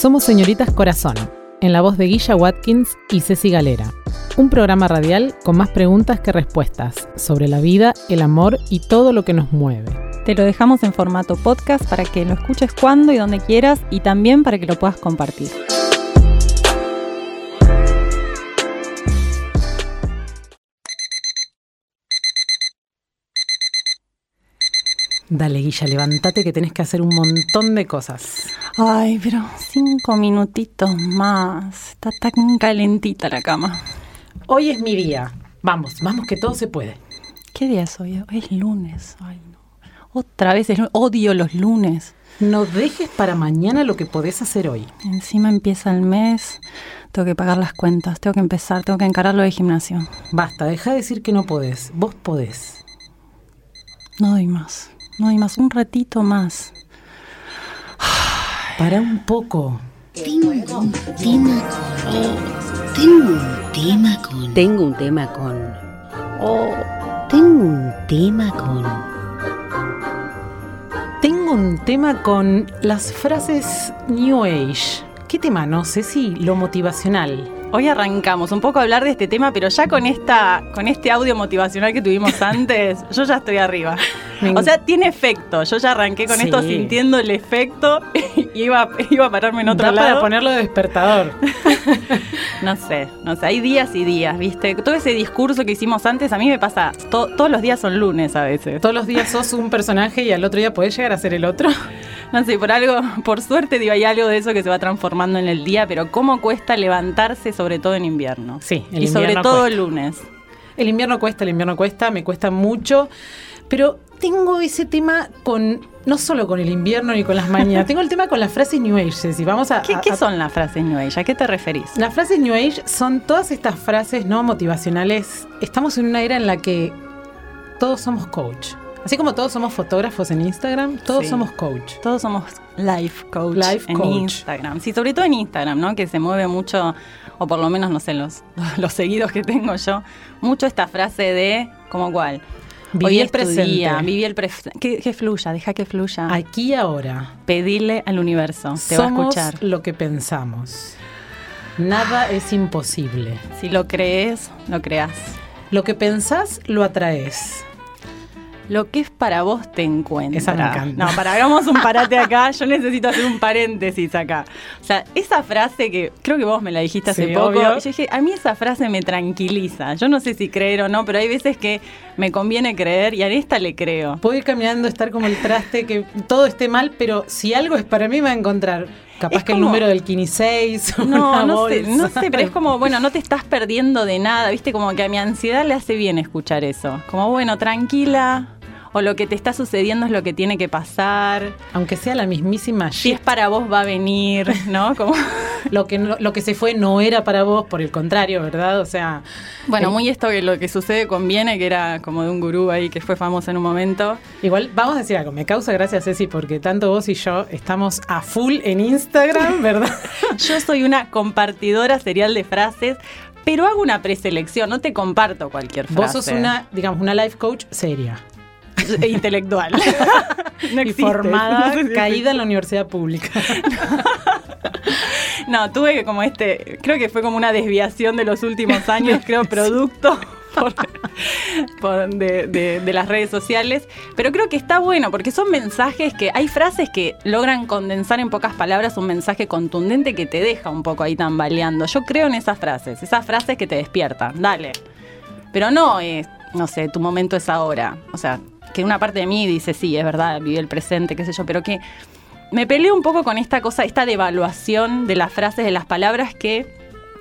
Somos Señoritas Corazón, en la voz de Guilla Watkins y Ceci Galera. Un programa radial con más preguntas que respuestas sobre la vida, el amor y todo lo que nos mueve. Te lo dejamos en formato podcast para que lo escuches cuando y donde quieras y también para que lo puedas compartir. Dale, Guilla, levántate que tenés que hacer un montón de cosas. Ay, pero cinco minutitos más. Está tan calentita la cama. Hoy es mi día. Vamos, vamos que todo se puede. ¿Qué día es hoy? Hoy es lunes. Ay, no. Otra vez es lunes. Odio los lunes. No dejes para mañana lo que podés hacer hoy. Encima empieza el mes. Tengo que pagar las cuentas. Tengo que empezar. Tengo que encarar lo de gimnasio. Basta, deja de decir que no podés. Vos podés. No doy más. No doy más. Un ratito más. Para un poco. Tengo un tema con. Tengo un tema con. Tengo un tema con. Oh, tengo un tema con. Tengo un tema con las frases New Age. ¿Qué tema? No sé si lo motivacional. Hoy arrancamos un poco a hablar de este tema, pero ya con esta, con este audio motivacional que tuvimos antes, yo ya estoy arriba. O sea, tiene efecto. Yo ya arranqué con Sí. esto sintiendo el efecto y iba, iba a pararme en otro Da lado. para ponerlo de despertador. No sé, no sé, hay días y días, ¿viste? Todo ese discurso que hicimos antes, a mí me pasa, to- todos los días son lunes a veces. Todos los días sos un personaje y al otro día podés llegar a ser el otro. No sé, por algo, por suerte, digo, hay algo de eso que se va transformando en el día, pero cómo cuesta levantarse, sobre todo en invierno. Sí, el Y sobre invierno todo cuesta. el lunes. El invierno cuesta, el invierno cuesta, me cuesta mucho. Pero tengo ese tema con, no solo con el invierno ni con las mañanas, tengo el tema con las frases New Age, Ceci. Vamos a, ¿Qué, a- qué a- son las frases New Age? ¿A qué te referís? Las frases New Age son todas estas frases no motivacionales. Estamos en una era en la que todos somos coach. Así como todos somos fotógrafos en Instagram, todos Sí. somos coach. Todos somos life coach Life en coach. Instagram. Sí, sobre todo en Instagram, ¿no? Que se mueve mucho, o por lo menos, no sé, los, los seguidos que tengo yo, mucho esta frase de, ¿como cuál? Viví el presente. día, viví el presente. Que, que fluya, deja que fluya. Aquí y ahora. Pedirle al universo, te va a escuchar. lo que pensamos. Nada es imposible. Si lo crees, lo creas. Lo que pensás, lo atraes. Lo que es para vos te encuentra. Esa me encanta. No, para, hagamos un parate acá. Yo necesito hacer un paréntesis acá. O sea, esa frase que creo que vos me la dijiste hace Sí, poco. obvio. Yo dije, a mí esa frase me tranquiliza. Yo no sé si creer o no, pero hay veces que me conviene creer y a esta le creo. Puedo ir caminando, estar como el traste, que todo esté mal, pero si algo es para mí, me va a encontrar. Capaz Es que el número del Kini 6. No, no sé, no sé, pero es como, bueno, no te estás perdiendo de nada, viste, como que a mi ansiedad le hace bien escuchar eso. Como, bueno, tranquila, o lo que te está sucediendo es lo que tiene que pasar. Aunque sea la mismísima Si shit, es para vos va a venir, ¿no? Como, lo que, no- lo que se fue no era para vos, por el contrario, ¿verdad? O sea, bueno, el- muy esto que lo que sucede conviene, que era como de un gurú ahí que fue famoso en un momento. igual vamos a decir algo. Me causa gracia, Ceci, porque tanto vos y yo estamos a full en Instagram, ¿verdad? Yo soy una compartidora serial de frases, pero hago una preselección, no te comparto cualquier frase. Vos sos una, digamos, una life coach seria. intelectual. No y formada, No caída en la universidad pública. No, tuve que como este, creo que fue como una desviación de los últimos años, creo, producto por- por- de, de- de las redes sociales. Pero creo que está bueno, porque son mensajes que, hay frases que logran condensar en pocas palabras un mensaje contundente que te deja un poco ahí tambaleando. Yo creo en esas frases, esas frases que te despiertan, dale. Pero no es, no sé, tu momento es ahora. O sea, que una parte de mí dice, sí, es verdad, vive el presente, qué sé yo, pero que me peleo un poco con esta cosa, esta devaluación de las frases, de las palabras que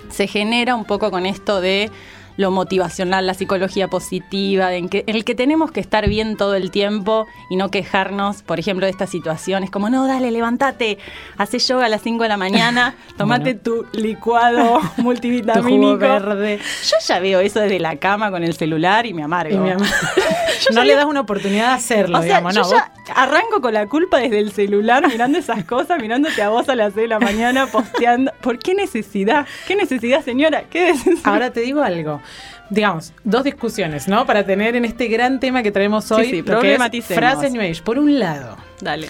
se genera un poco con esto de lo motivacional, la psicología positiva, en, que, en el que tenemos que estar bien todo el tiempo y no quejarnos, por ejemplo, de estas situaciones, como, no, dale, levántate, hace yoga a las 5 de la mañana, tomate tu licuado Tu multivitamínico. jugo verde. Yo ya veo eso desde la cama con el celular y me amargo. Y Yo no le das una oportunidad de hacerlo, o sea, digamos, yo no. ya arranco con la culpa desde el celular mirando esas cosas, mirándote a vos a las 6 de la mañana posteando. ¿Por qué necesidad? ¿Qué necesidad, señora? ¿Qué necesidad? Ahora te digo algo. Digamos, dos discusiones, ¿no? Para tener en este gran tema que traemos hoy, sí, lo que es problematicemos. frases New Age. Por un lado, Dale.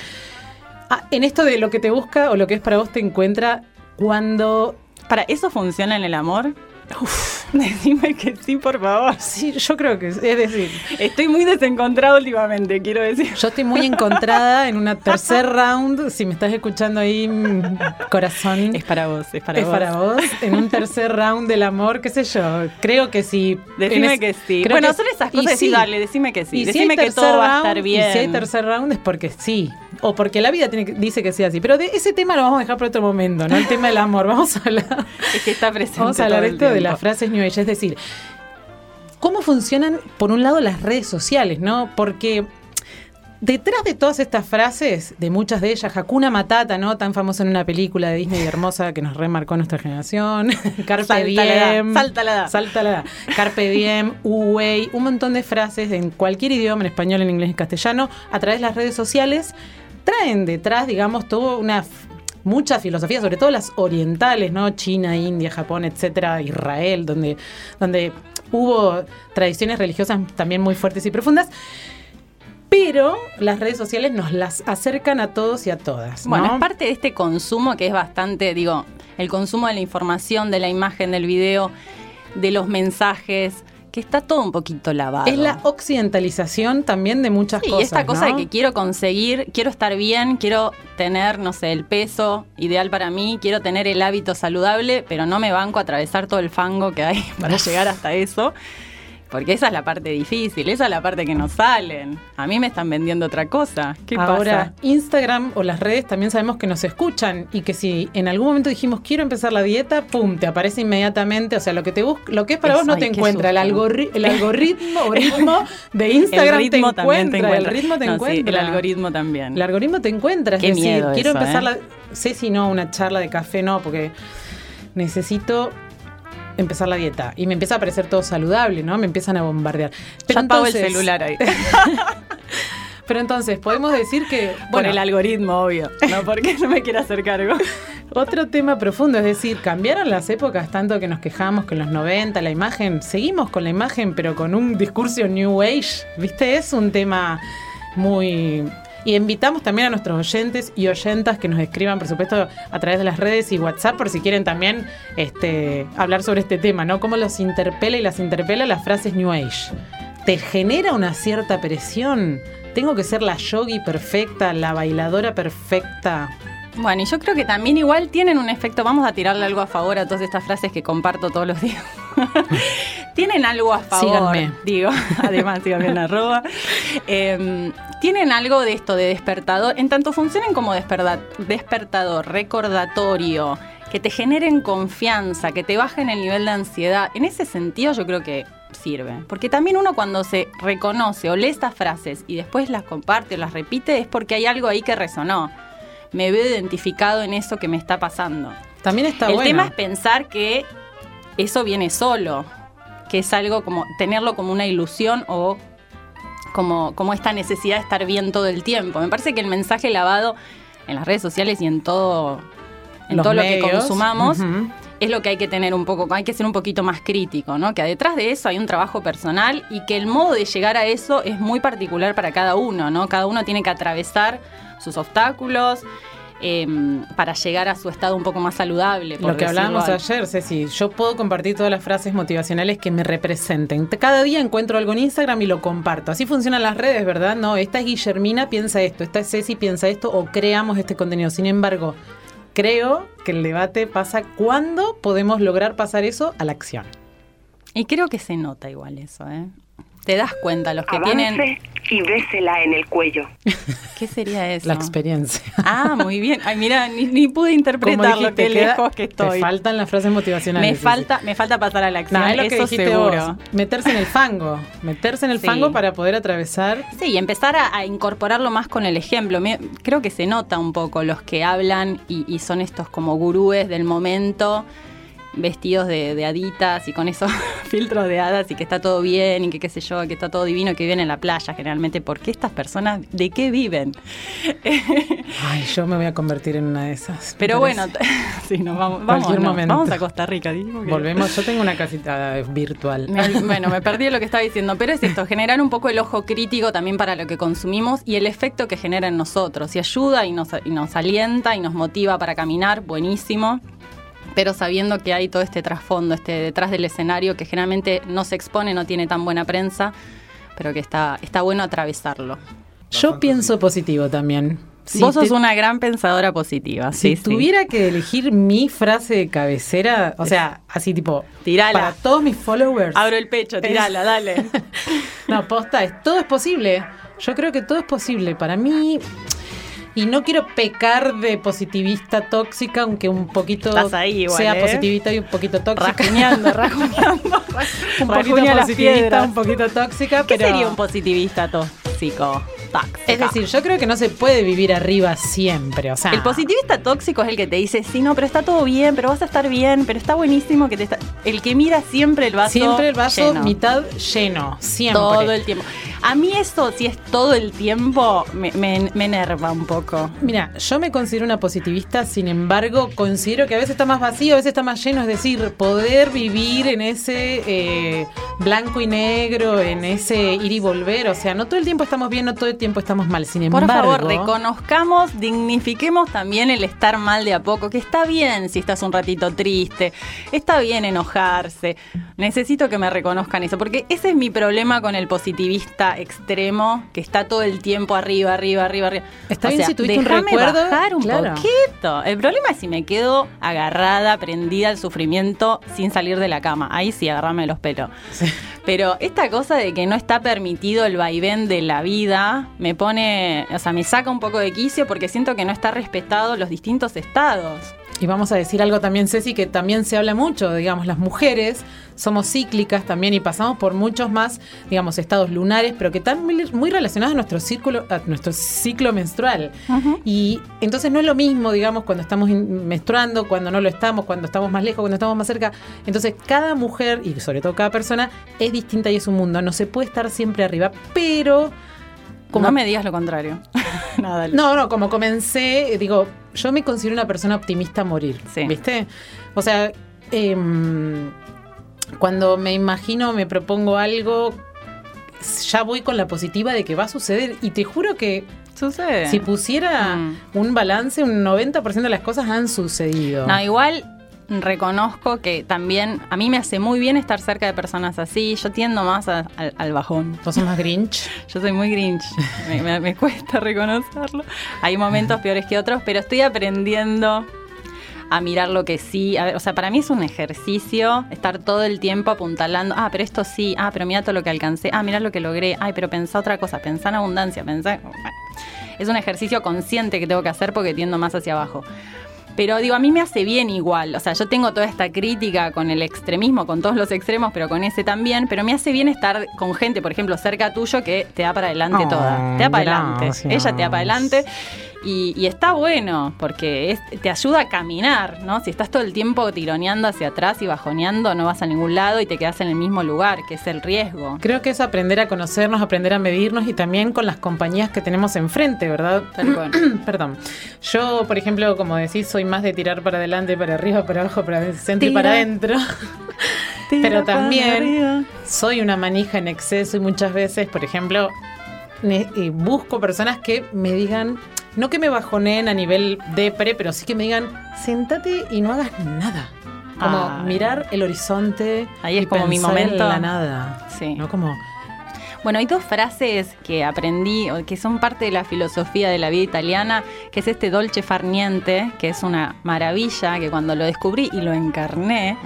Ah, en esto de lo que te busca o lo que es para vos te encuentra cuando... ¿Para eso funciona en el amor? Decime que sí, por favor. Sí, yo creo que es, es decir, Estoy muy desencontrado últimamente, quiero decir. yo estoy muy encontrada en una tercer round, si me estás escuchando ahí, mm, corazón. Es para vos, es para es vos. para vos, en un tercer round del amor, qué sé yo. Creo que sí. Decime es- que sí. Bueno, que- son esas y cosas, sí, sí. dale, decime que sí. Y si decime hay que todo va a estar bien. Y si hay tercer round es porque sí. O porque la vida tiene que- dice que sea así. Pero de ese tema lo vamos a dejar para otro momento, ¿no? El tema del amor. Vamos a hablar. Es que está presente. Vamos a hablar todo de esto de las frases New Age, es decir, cómo funcionan, por un lado, las redes sociales, ¿no? Porque detrás de todas estas frases, de muchas de ellas, Hakuna Matata, ¿no? Tan famosa en una película de Disney hermosa que nos remarcó nuestra generación, Carpe Salta la edad, Diem, salta la edad. Salta la edad. Carpe Diem, Uwey, un montón de frases en cualquier idioma, en español, en inglés, en castellano, a través de las redes sociales, traen detrás, digamos, toda una mucha filosofía, sobre todo las orientales, ¿no? China, India, Japón, etcétera, Israel, donde, donde hubo tradiciones religiosas también muy fuertes y profundas. Pero las redes sociales nos las acercan a todos y a todas. ¿no? Bueno, es parte de este consumo que es bastante, digo, el consumo de la información, de la imagen, del video, de los mensajes, que está todo un poquito lavado. Es la occidentalización también de muchas Sí, cosas. esta cosa ¿no? de que quiero conseguir, quiero estar bien, quiero tener, no sé, el peso ideal para mí, quiero tener el hábito saludable, pero no me banco a atravesar todo el fango que hay para llegar hasta eso. Porque esa es la parte difícil, esa es la parte que no salen. A mí me están vendiendo otra cosa. ¿Qué Ahora, pasa? Instagram o las redes también sabemos que nos escuchan y que si en algún momento dijimos quiero empezar la dieta, pum, te aparece inmediatamente. O sea, lo que te busca, lo que es para vos no ay, te encuentra. El, susto. algorri- el algoritmo o ritmo de Instagram el te, encuentra, también te encuentra. El ritmo te No, sí, encuentra. el algoritmo también. El algoritmo te encuentra. Es Qué decir, miedo quiero eso, empezar ¿eh? la. Sé si no, una charla de café, no, porque necesito empezar la dieta y me empieza a parecer todo saludable, ¿no? Me empiezan a bombardear. Ya apago el celular ahí. Pero entonces, podemos decir que. Por el algoritmo, obvio. No porque no me quiera hacer cargo. Otro tema profundo, es decir, cambiaron las épocas tanto que nos quejamos que en los 90 la imagen, seguimos con la imagen pero con un discurso New Age, ¿viste? Es un tema muy... Y invitamos también a nuestros oyentes y oyentas que nos escriban, por supuesto, a través de las redes y WhatsApp, por si quieren también este, hablar sobre este tema, ¿no? Cómo los interpela y las interpela las frases New Age. ¿Te genera una cierta presión? ¿Tengo que ser la yogi perfecta, la bailadora perfecta? Bueno, y yo creo que también igual tienen un efecto, vamos a tirarle algo a favor a todas estas frases que comparto todos los días. tienen algo a favor, Síganme. digo, además síganme en arroba. Eh, tienen algo de esto de despertador, en tanto funcionen como despertador, recordatorio, que te generen confianza, que te bajen el nivel de ansiedad. En ese sentido yo creo que sirve. Porque también uno cuando se reconoce o lee estas frases y después las comparte o las repite es porque hay algo ahí que resonó. Me veo identificado en eso que me está pasando. También está El bueno. tema es pensar que eso viene solo, que es algo como tenerlo como una ilusión o como, como esta necesidad de estar bien todo el tiempo. Me parece que el mensaje lavado en las redes sociales y en todo, en Los todo lo que consumamos es lo que hay que tener un poco, hay que ser un poquito más crítico, ¿no? Que detrás de eso hay un trabajo personal y que el modo de llegar a eso es muy particular para cada uno, ¿no? Cada uno tiene que atravesar sus obstáculos em, para llegar a su estado un poco más saludable. por Lo que hablábamos algo. ayer, Ceci, yo puedo compartir todas las frases motivacionales que me representen. Cada día encuentro algo en Instagram y lo comparto. Así funcionan las redes, ¿verdad? No, esta es Guillermina, piensa esto, esta es Ceci, piensa esto, o creamos este contenido. Sin embargo, creo que el debate pasa cuándo podemos lograr pasar eso a la acción. Y creo que se nota igual eso, ¿eh? Te das cuenta, los que Avance tienen... y bésela en el cuello. ¿Qué sería eso? La experiencia. Ah, muy bien. Ay, mira, ni, ni pude interpretar lo que lejos que estoy. Te faltan las frases motivacionales. Me falta, me falta pasar a la acción, No, es lo que eso dijiste seguro. vos. Meterse en el fango. Meterse en el Sí. fango para poder atravesar Sí, y empezar a, a incorporarlo más con el ejemplo. Me- creo que se nota un poco los que hablan y, y son estos como gurúes del momento, vestidos de, de aditas y con esos filtros de hadas y que está todo bien y que qué sé yo, que está todo divino, que viven en la playa generalmente. ¿Por qué estas personas de qué viven? Ay, yo me voy a convertir en una de esas. Pero bueno, sí, nos vamos, vamos, no, vamos a Costa Rica. que- Volvemos, yo tengo una casita virtual. Me- bueno, me perdí de lo que estaba diciendo, pero es esto, generar un poco el ojo crítico también para lo que consumimos y el efecto que genera en nosotros. Y ayuda y nos, y nos alienta y nos motiva para caminar, buenísimo. Pero sabiendo que hay todo este trasfondo, este detrás del escenario que generalmente no se expone, no tiene tan buena prensa, pero que está, está bueno atravesarlo. Yo pienso positivo también. Si Vos sos te- una gran pensadora positiva. Si sí, sí. tuviera que elegir mi frase de cabecera, o sea, así tipo, Tirala. para todos mis followers. Abro el pecho, tirala, dale. No, posta, es, todo es posible. Yo creo que todo es posible. Para mí, y no quiero pecar de positivista tóxica, aunque un poquito ahí igual, sea ¿eh? positivista y un poquito tóxica. rajuñando, rajuñando. un poquito Rajuña positivista, un poquito tóxica, ¿Qué pero sería un positivista tóxico? Es decir, yo creo que no se puede vivir arriba siempre, o sea, El positivista tóxico es el que te dice, sí, no, pero está todo bien, pero vas a estar bien, pero está buenísimo que te está... El que mira siempre el vaso siempre el vaso lleno. mitad lleno, siempre. Todo el tiempo. A mí eso, si es todo el tiempo, me, me, me enerva un poco. Mira, yo me considero una positivista, sin embargo, considero que a veces está más vacío, a veces está más lleno, es decir, poder vivir en ese eh, blanco y negro, en ese ir y volver, o sea, no todo el tiempo estamos bien, no todo el tiempo estamos mal, sin Por embargo... favor, reconozcamos, dignifiquemos también el estar mal de a poco, que está bien si estás un ratito triste, está bien enojarse. Necesito que me reconozcan eso, porque ese es mi problema con el positivista extremo, que está todo el tiempo arriba, arriba, arriba, arriba. Está bien si tuviste un recuerdo, bajar un claro. poquito. El problema es si me quedo agarrada, prendida al sufrimiento sin salir de la cama. Ahí sí, agarrame los pelos. Pero esta cosa de que no está permitido el vaivén de la vida me pone, o sea, me saca un poco de quicio porque siento que no está respetado los distintos estados. Y vamos a decir algo también, Ceci, que también se habla mucho, digamos, las mujeres somos cíclicas también y pasamos por muchos más, digamos, estados lunares, pero que están muy, relacionados a nuestro círculo, a nuestro ciclo menstrual. Y entonces no es lo mismo, digamos, cuando estamos menstruando, cuando no lo estamos, cuando estamos más lejos, cuando estamos más cerca. Entonces, cada mujer y sobre todo cada persona es distinta y es un mundo. No se puede estar siempre arriba, pero como no me digas lo contrario. Nada, no, no, como comencé, eh, digo, yo me considero una persona optimista a morir, Sí. ¿viste? O sea, em, cuando me imagino, me propongo algo, ya voy con la positiva de que va a suceder y te juro que Sucede. si pusiera Mm. un balance, un 90% de las cosas han sucedido. No, igual reconozco que también a mí me hace muy bien estar cerca de personas así. Yo tiendo más a- al, al bajón. ¿Vos sos más Grinch? Yo soy muy grinch, me, me- me cuesta reconocerlo. Hay momentos peores que otros, pero estoy aprendiendo a mirar lo que sí. A ver, o sea, para mí es un ejercicio estar todo el tiempo apuntalando. Ah, pero esto sí. Ah, pero mira todo lo que alcancé. Ah, mira lo que logré. Ay, pero pensá otra cosa. Pensá en abundancia. Pensá. Bueno, es un ejercicio consciente que tengo que hacer porque tiendo más hacia abajo. Pero digo, a mí me hace bien igual. O sea, yo tengo toda esta crítica con el extremismo, con todos los extremos, pero con ese también. Pero me hace bien estar con gente, por ejemplo, cerca tuyo, que te da para adelante Oh, toda. Te da para adelante. Ella te da para adelante. Y, y está bueno, porque es- te ayuda a caminar, ¿no? Si estás todo el tiempo tironeando hacia atrás y bajoneando, no vas a ningún lado y te quedas en el mismo lugar, que es el riesgo. Creo que es aprender a conocernos, aprender a medirnos y también con las compañías que tenemos enfrente, ¿verdad? Cual. Perdón. Yo, por ejemplo, como decís, soy más de tirar para adelante, para arriba, para abajo, para centro y para adentro. Pero también soy una manija en exceso y muchas veces, por ejemplo, busco personas que me digan, no que me bajoneen a nivel depre, pero sí que me digan, sentate y no hagas nada. Como Ay. mirar el horizonte. Ahí es y como mi en momento. la nada. Sí. ¿No? Como, Bueno, hay dos frases que aprendí, o que son parte de la filosofía de la vida italiana, que es este dolce far niente, que es una maravilla, que cuando lo descubrí y lo encarné,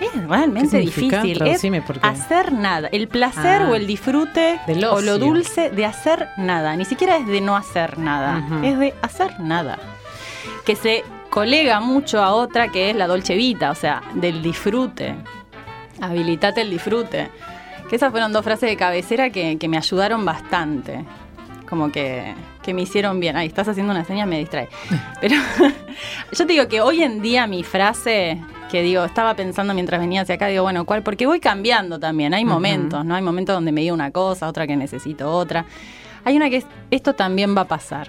es realmente difícil. Es Traducime, porque- hacer nada. El placer Ah. o el disfrute o lo dulce de hacer nada. Ni siquiera es de no hacer nada, es de hacer nada. Que se colega mucho a otra que es la dolce vita, o sea, del disfrute. Habilitate el disfrute. Que esas fueron dos frases de cabecera que, que me ayudaron bastante. Como que, que me hicieron bien. Ay, estás haciendo una seña, me distrae. Pero yo te digo que hoy en día mi frase que digo, estaba pensando mientras venía hacia acá, digo, bueno, ¿cuál? Porque voy cambiando también, hay momentos, ¿no? Hay momentos donde me digo una cosa, otra que necesito otra. Hay una que es, esto también va a pasar.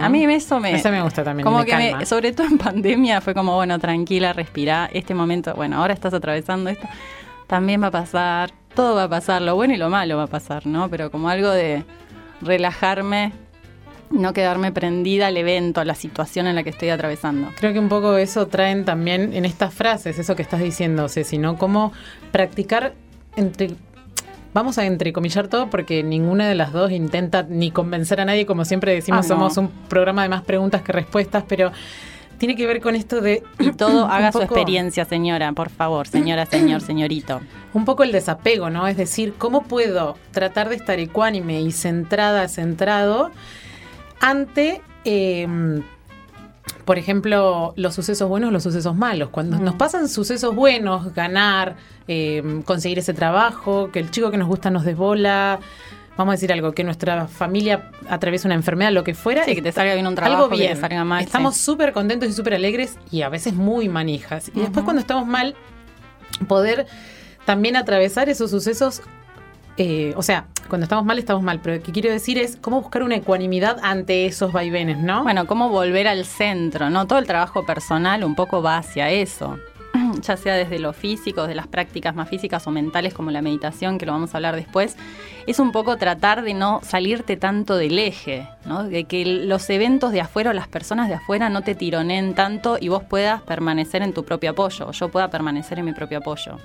A mí eso me... Esa me gusta también, Como me que me- sobre todo en pandemia fue como, bueno, tranquila, respirá, este momento, bueno, ahora estás atravesando esto, también va a pasar, todo va a pasar, lo bueno y lo malo va a pasar, ¿no? Pero como algo de relajarme, no quedarme prendida al evento, a la situación en la que estoy atravesando. Creo que un poco eso traen también en estas frases, eso que estás diciendo, Ceci, ¿no? Cómo practicar entre... Vamos a entrecomillar todo porque ninguna de las dos intenta ni convencer a nadie, como siempre decimos, Ah, no. somos un programa de más preguntas que respuestas, pero tiene que ver con esto de... Y todo haga su experiencia, señora, por favor, señora, señor, señorito. Un poco el desapego, ¿no? Es decir, ¿cómo puedo tratar de estar ecuánime y centrada, centrado ante, eh, por ejemplo, los sucesos buenos, los sucesos malos? Cuando nos pasan sucesos buenos, ganar, eh, conseguir ese trabajo, que el chico que nos gusta nos desbola, vamos a decir algo, que nuestra familia atraviesa una enfermedad, lo que fuera. Sí, que te salga bien un trabajo, algo que te bien. salga mal, Estamos sí. súper contentos y súper alegres y a veces muy manijas. Y después cuando estamos mal, poder también atravesar esos sucesos. eh, o sea, cuando estamos mal, estamos mal, pero lo que quiero decir es cómo buscar una ecuanimidad ante esos vaivenes, ¿no? Bueno, cómo volver al centro, ¿no? Todo el trabajo personal un poco va hacia eso. Ya sea desde lo físico, desde las prácticas más físicas o mentales como la meditación, que lo vamos a hablar después, es un poco tratar de no salirte tanto del eje. De que los eventos de afuera o las personas de afuera no te tironeen tanto y vos puedas permanecer en tu propio apoyo, o yo pueda permanecer en mi propio apoyo.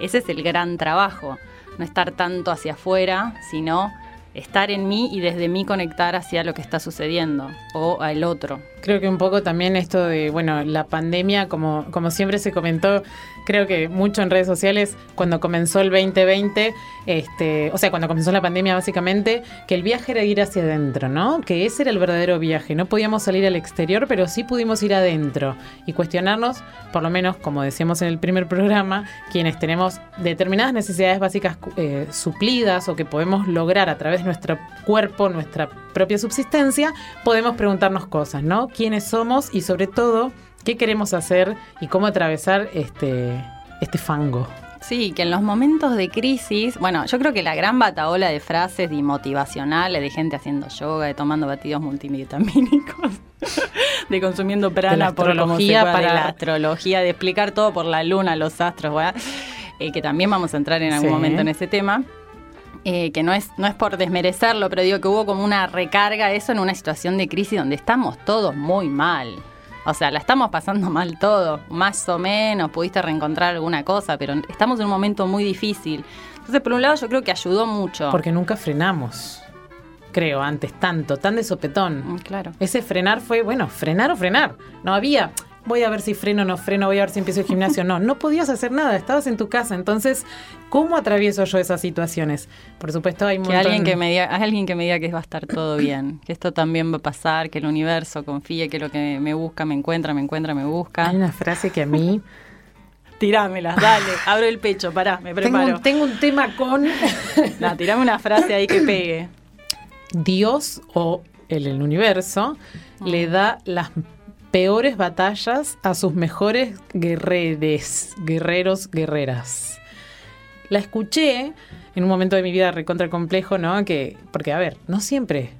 Ese es el gran trabajo, no estar tanto hacia afuera, sino estar en mí y desde mí conectar hacia lo que está sucediendo o al otro. Creo que un poco también esto de, bueno, la pandemia, como, como siempre se comentó, creo que mucho en redes sociales, cuando comenzó el 2020, este, o sea, cuando comenzó la pandemia básicamente, que el viaje era ir hacia adentro, ¿no? Que ese era el verdadero viaje. No podíamos salir al exterior, pero sí pudimos ir adentro y cuestionarnos, por lo menos, como decíamos en el primer programa, quienes tenemos determinadas necesidades básicas eh, suplidas o que podemos lograr a través de nuestro cuerpo, nuestra propia subsistencia, podemos preguntarnos cosas, ¿no? ¿Quiénes somos y sobre todo qué queremos hacer y cómo atravesar este, este fango? Sí, que en los momentos de crisis, bueno, yo creo que la gran bataola de frases y motivacionales de gente haciendo yoga, de tomando batidos multivitamínicos, de consumiendo prana la por astrología de para- la astrología, de explicar todo por la luna, los astros. Eh, que también vamos a entrar en algún Sí. momento en ese tema. Eh, que no es, no es por desmerecerlo, pero digo que hubo como una recarga eso en una situación de crisis donde estamos todos muy mal. O sea, la estamos pasando mal todo, más o menos, pudiste reencontrar alguna cosa, pero estamos en un momento muy difícil. Entonces, por un lado, yo creo que ayudó mucho. Porque nunca frenamos, creo, antes tanto, tan de sopetón. Mm, Claro. Ese frenar fue, bueno, frenar o frenar. No había, voy a ver si freno o no freno, voy a ver si empiezo el gimnasio. No, no podías hacer nada, estabas en tu casa. Entonces, ¿cómo atravieso yo esas situaciones? Por supuesto, hay un Que montón- alguien que me diga, alguien que me diga que va a estar todo bien, que esto también va a pasar, que el universo confíe que lo que me busca me encuentra, me encuentra, me busca. Hay una frase que a mí... Tirámelas, dale, abro el pecho, pará, me tengo, preparo. un, tengo un tema con No, tirame una frase ahí que pegue. Dios o el, el universo le da las peores batallas a sus mejores guerreres, guerreros, guerreras. La escuché en un momento de mi vida recontra complejo, ¿no? Que, porque, a ver, no siempre.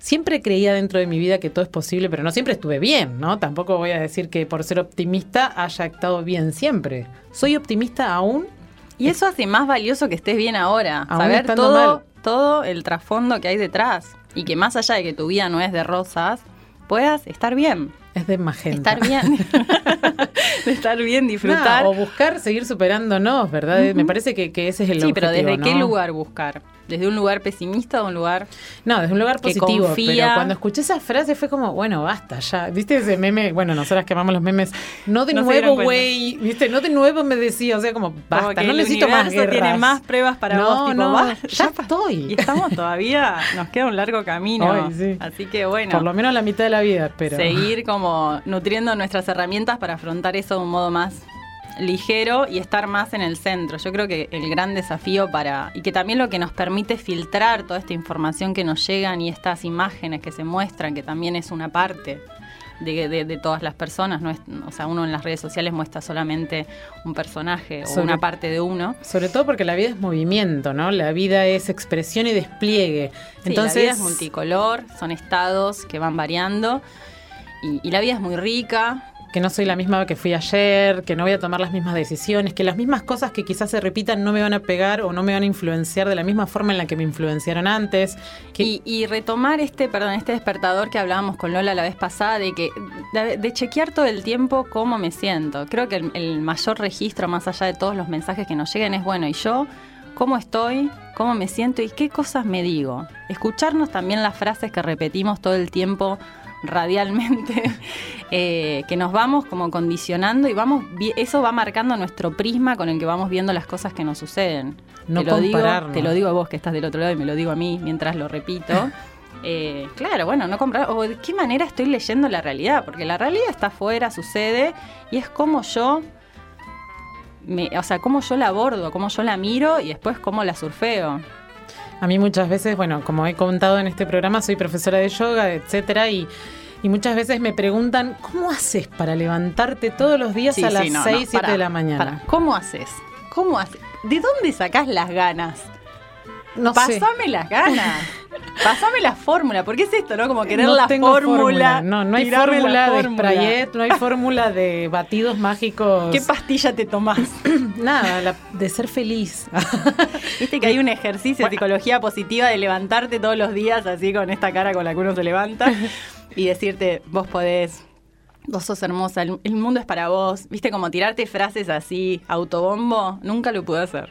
Siempre creía dentro de mi vida que todo es posible, pero no siempre estuve bien, ¿no? Tampoco voy a decir que por ser optimista haya estado bien siempre. Soy optimista aún. Y eso hace más valioso que estés bien ahora. Aún saber todo, mal. todo el trasfondo que hay detrás. Y que más allá de que tu vida no es de rosas, puedas estar bien. Es de magenta. Estar bien. de estar bien, disfrutar. No, o buscar seguir superándonos, ¿verdad? Me parece que, que ese es el sí, pero objetivo, ¿desde qué lugar buscar? ¿Desde un lugar pesimista o un lugar No, desde un lugar positivo. confía? Pero cuando escuché esa frase fue como, bueno, basta ya. ¿Viste ese meme? Bueno, nosotras que amamos los memes. No de No nuevo, güey. ¿Viste? No de nuevo me decía. O sea, como, basta, Como que no necesito más guerras. tiene más pruebas para no, vos, tipo, no, va, ya estoy. Y estamos todavía, nos queda un largo camino. Ay, sí. Así que bueno. Por lo menos la mitad de la vida, pero... seguir como nutriendo nuestras herramientas para afrontar eso de un modo más ligero y estar más en el centro. Yo creo que el gran desafío para y que también lo que nos permite filtrar toda esta información que nos llegan y estas imágenes que se muestran, que también es una parte, de, de- de todas las personas. No es, o sea, uno en las redes sociales muestra solamente un personaje o Sobre- una parte de uno. Sobre todo porque la vida es movimiento, ¿no? La vida es expresión y despliegue. Sí, Entonces, la vida es multicolor, son estados que van variando y, y la vida es muy rica. Que no soy la misma que fui ayer, que no voy a tomar las mismas decisiones, que las mismas cosas que quizás se repitan no me van a pegar o no me van a influenciar de la misma forma en la que me influenciaron antes. Que, Y, retomar este, perdón, este despertador que hablábamos con Lola la vez pasada, de que de, de chequear todo el tiempo cómo me siento. Creo que el, el mayor registro, más allá de todos los mensajes que nos lleguen, es bueno, ¿y yo cómo estoy? ¿Cómo me siento? ¿Y qué cosas me digo? Escucharnos también las frases que repetimos todo el tiempo radialmente, eh, que nos vamos como condicionando y vamos eso va marcando nuestro prisma con el que vamos viendo las cosas que nos suceden. No te, lo digo, te lo digo a vos que estás del otro lado y me lo digo a mí mientras lo repito. Eh, claro, bueno, no comprar. O de qué manera estoy leyendo la realidad, porque la realidad está afuera, sucede, y es como yo. Me, o sea, cómo yo la abordo, cómo yo la miro y después cómo la surfeo. A mí muchas veces, bueno, como he contado en este programa, soy profesora de yoga, etcétera, y, y muchas veces me preguntan, ¿cómo haces para levantarte todos los días Sí, a las sí, no, 6, no, 7 pará, de la mañana? ¿Cómo haces? ¿Cómo haces? ¿De dónde sacás las ganas? No sé. Pasame las ganas. Pasame la fórmula. Porque es esto, ¿no? Como querer no la tengo fórmula. No, no hay fórmula de fórmula. Sprayet, no hay fórmula de batidos mágicos. ¿Qué pastilla te tomás? Nada, la- de ser feliz. Viste que hay un ejercicio de psicología positiva de levantarte todos los días así con esta cara con la que uno se levanta y decirte, vos podés, vos sos hermosa, el, el mundo es para vos. Viste, como tirarte frases así, autobombo, nunca lo pude hacer.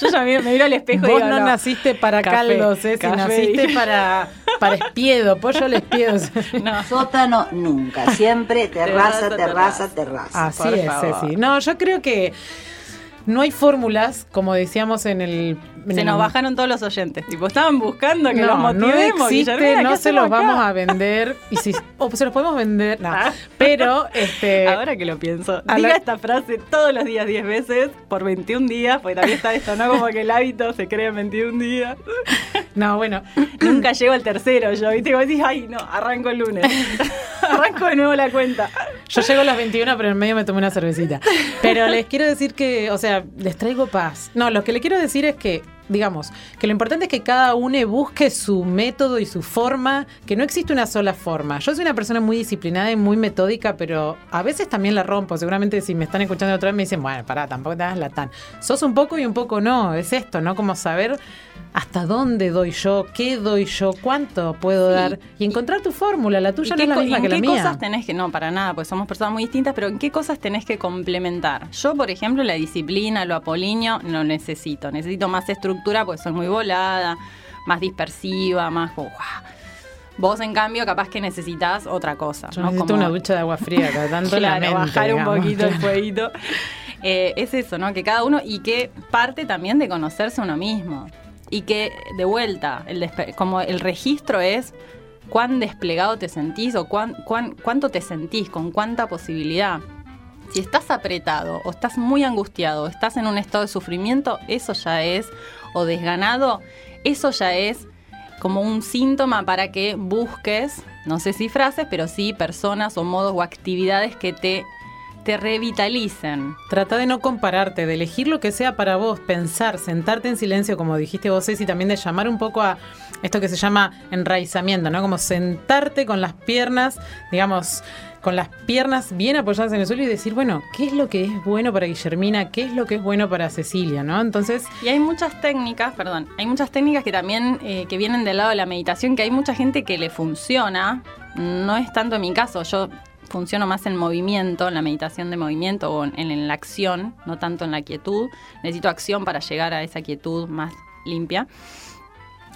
Yo ya me, me miro al espejo y Vos digo, no, no, naciste para Café, caldos, eh, si naciste para, para espiedo, pollo al espiedo. no. Sótano nunca, siempre terraza, Terraza, terraza, terraza. terraza. Así Por es, favor. Ceci. No, yo creo que no hay fórmulas, como decíamos en el... en Se el- nos bajaron todos los oyentes. Tipo, estaban buscando que los No, no motivemos. existe, Guillermina, no ¿qué se los acá? vamos a vender. Y si, o se los podemos vender, no. Ah. Pero, este... Ahora que lo pienso, diga la- esta frase todos los días 10 veces por 21 días, porque también está esto, ¿no? Como que el hábito se crea en 21 días. No, bueno, Nunca llego al tercero yo. Y vos decís, ay, no, arranco el lunes. arranco de nuevo la cuenta. Yo llego a las 21, pero en medio me tomé una cervecita. Pero les quiero decir que, o les traigo paz. No, lo que le quiero decir es que, digamos, que lo importante es que cada uno busque su método y su forma, que no existe una sola forma. Yo soy una persona muy disciplinada y muy metódica, pero a veces también la rompo. Seguramente si me están escuchando otra vez me dicen, bueno, pará, tampoco te hagas la tan. Sos un poco y un poco no. Es esto, ¿no? Como saber hasta dónde doy yo, qué doy yo, cuánto puedo Sí. dar y encontrar tu fórmula. La ¿Y tuya no qué es la misma en que la qué mía. cosas tenés que, no, para nada, pues somos personas muy distintas, pero en qué cosas tenés que complementar? Yo, por ejemplo, la disciplina, lo apolíneo, no necesito. Necesito más estructura porque soy muy volada, más dispersiva, más como, ¡guau! Vos, en cambio, capaz que necesitas otra cosa. Yo ¿no? necesito Como- una ducha de agua fría cada tanto la claro, mente, bajar digamos, un poquito el fueguito. Eh, es eso, ¿no? Que cada uno y que parte también de conocerse uno mismo. Y que, de vuelta, el como el registro es cuán desplegado te sentís o cuán, cuán- cuánto te sentís, con cuánta posibilidad. Si estás apretado o estás muy angustiado o estás en un estado de sufrimiento, eso ya es, o desganado, eso ya es como un síntoma para que busques, no sé si frases, pero sí personas o modos o actividades que te, te revitalicen. Trata de no compararte, de elegir lo que sea para vos, pensar, sentarte en silencio, como dijiste vos, Ceci, también de llamar un poco a esto que se llama enraizamiento, ¿no? Como sentarte con las piernas, digamos, con las piernas bien apoyadas en el suelo y decir, bueno, ¿qué es lo que es bueno para Guillermina? ¿Qué es lo que es bueno para Cecilia? ¿no? Entonces, Y hay muchas técnicas, perdón, hay muchas técnicas que también eh, que vienen del lado de la meditación, que hay mucha gente que le funciona. No es tanto en mi caso, yo funciono más en movimiento, en la meditación de movimiento o en, en la acción, no tanto en la quietud. Necesito acción para llegar a esa quietud más limpia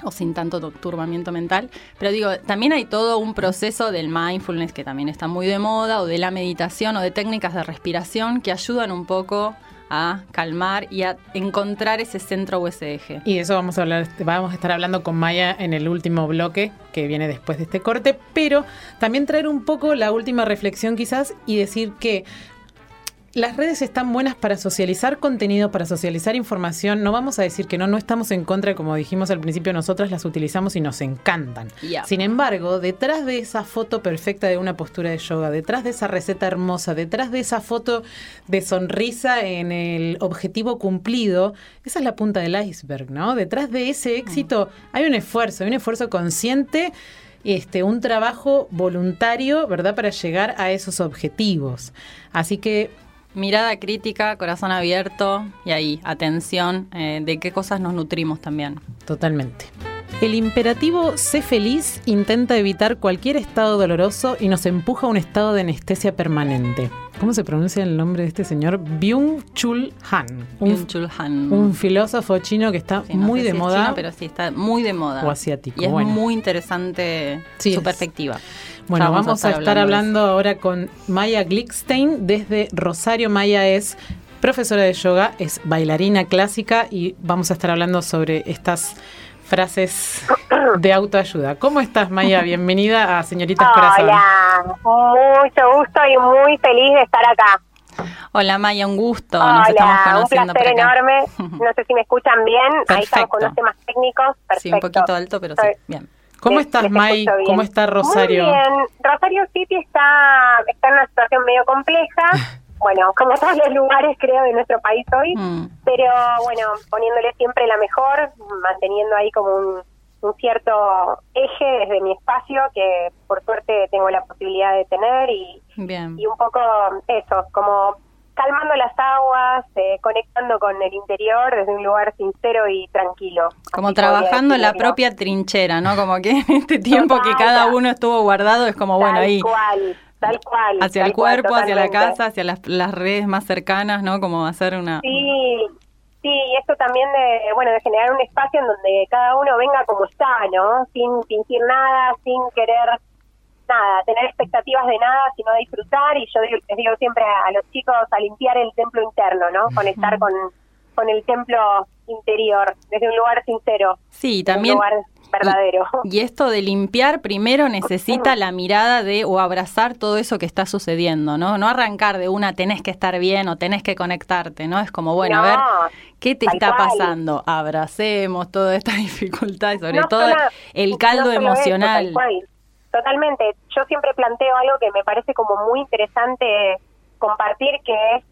o sin tanto tu- turbamiento mental. Pero digo, también hay todo un proceso del mindfulness que también está muy de moda, o de la meditación, o de técnicas de respiración que ayudan un poco a calmar y a encontrar ese centro o ese eje. y eso vamos a hablar, vamos a estar hablando con Maya en el último bloque que viene después de este corte, pero también traer un poco la última reflexión quizás y decir que las redes están buenas para socializar contenido, para socializar información. No vamos a decir que no, no estamos en contra, como dijimos al principio, nosotras las utilizamos y nos encantan. Sin embargo, detrás de esa foto perfecta de una postura de yoga, detrás de esa receta hermosa, detrás de esa foto de sonrisa en el objetivo cumplido, esa es la punta del iceberg, ¿no? Detrás de ese éxito hay un esfuerzo, hay un esfuerzo consciente este, un trabajo voluntario, ¿verdad?, para llegar a esos objetivos. Así que Mirada crítica, corazón abierto y ahí, atención eh, de qué cosas nos nutrimos también. Totalmente. El imperativo sé feliz intenta evitar cualquier estado doloroso y nos empuja a un estado de anestesia permanente. ¿Cómo se pronuncia el nombre de este señor? Byung-Chul Han. Un, Byung-Chul Han. un filósofo chino que está Sí, no muy sé de si es moda. chino, pero sí, está muy de moda. O asiático, Y es bueno. muy interesante Sí, su es. perspectiva. Bueno, vamos, a estar hablando ahora con Maya Glickstein desde Rosario. Maya es profesora de yoga, es bailarina clásica y vamos a estar hablando sobre estas frases de autoayuda. ¿Cómo estás, Maya? Bienvenida a Señoritas Corazón. Hola, mucho gusto y muy feliz de estar acá. Hola Maya, un gusto. Nos estamos Hola, un conociendo placer por acá. enorme. No sé si me escuchan bien. Ahí estamos con los temas técnicos. Perfecto. Sí, un poquito alto, pero sí, bien. ¿Cómo estás, May? ¿Cómo está Rosario? Muy bien. Rosario City está, está en una situación medio compleja. Bueno, como todos los lugares, creo, de nuestro país hoy. Mm. Pero bueno, poniéndole siempre la mejor, manteniendo ahí como un, un cierto eje desde mi espacio que por suerte tengo la posibilidad de tener y, Bien. y un poco eso, como calmando las aguas, eh, conectando con el interior desde un lugar sincero y tranquilo. Como Así trabajando en la propia trinchera, ¿no? Como que en este tiempo que cada uno estuvo guardado es como, bueno, ahí cual, tal cual. hacia tal el cual, cuerpo, hacia la casa, hacia las, las redes más cercanas, ¿no? Como hacer una... Sí, sí, y esto también de, bueno, de generar un espacio en donde cada uno venga como está, ¿no? Sin fingir nada, sin querer nada, tener expectativas de nada, sino disfrutar. Y yo digo- les digo siempre a, a los chicos a limpiar el templo interno, ¿no? Conectar con, con el templo interior, desde un lugar sincero, Sí, también... un lugar verdadero. Y esto de limpiar primero necesita la mirada de o abrazar todo eso que está sucediendo, ¿no? No arrancar de una tenés que estar bien o tenés que conectarte, ¿no? Es como, bueno, a ver, No, ¿qué te está cual. pasando? Abracemos toda esta dificultad y sobre No todo el no caldo eso, emocional. cual. Totalmente. Yo siempre planteo algo que me parece como muy interesante compartir, que es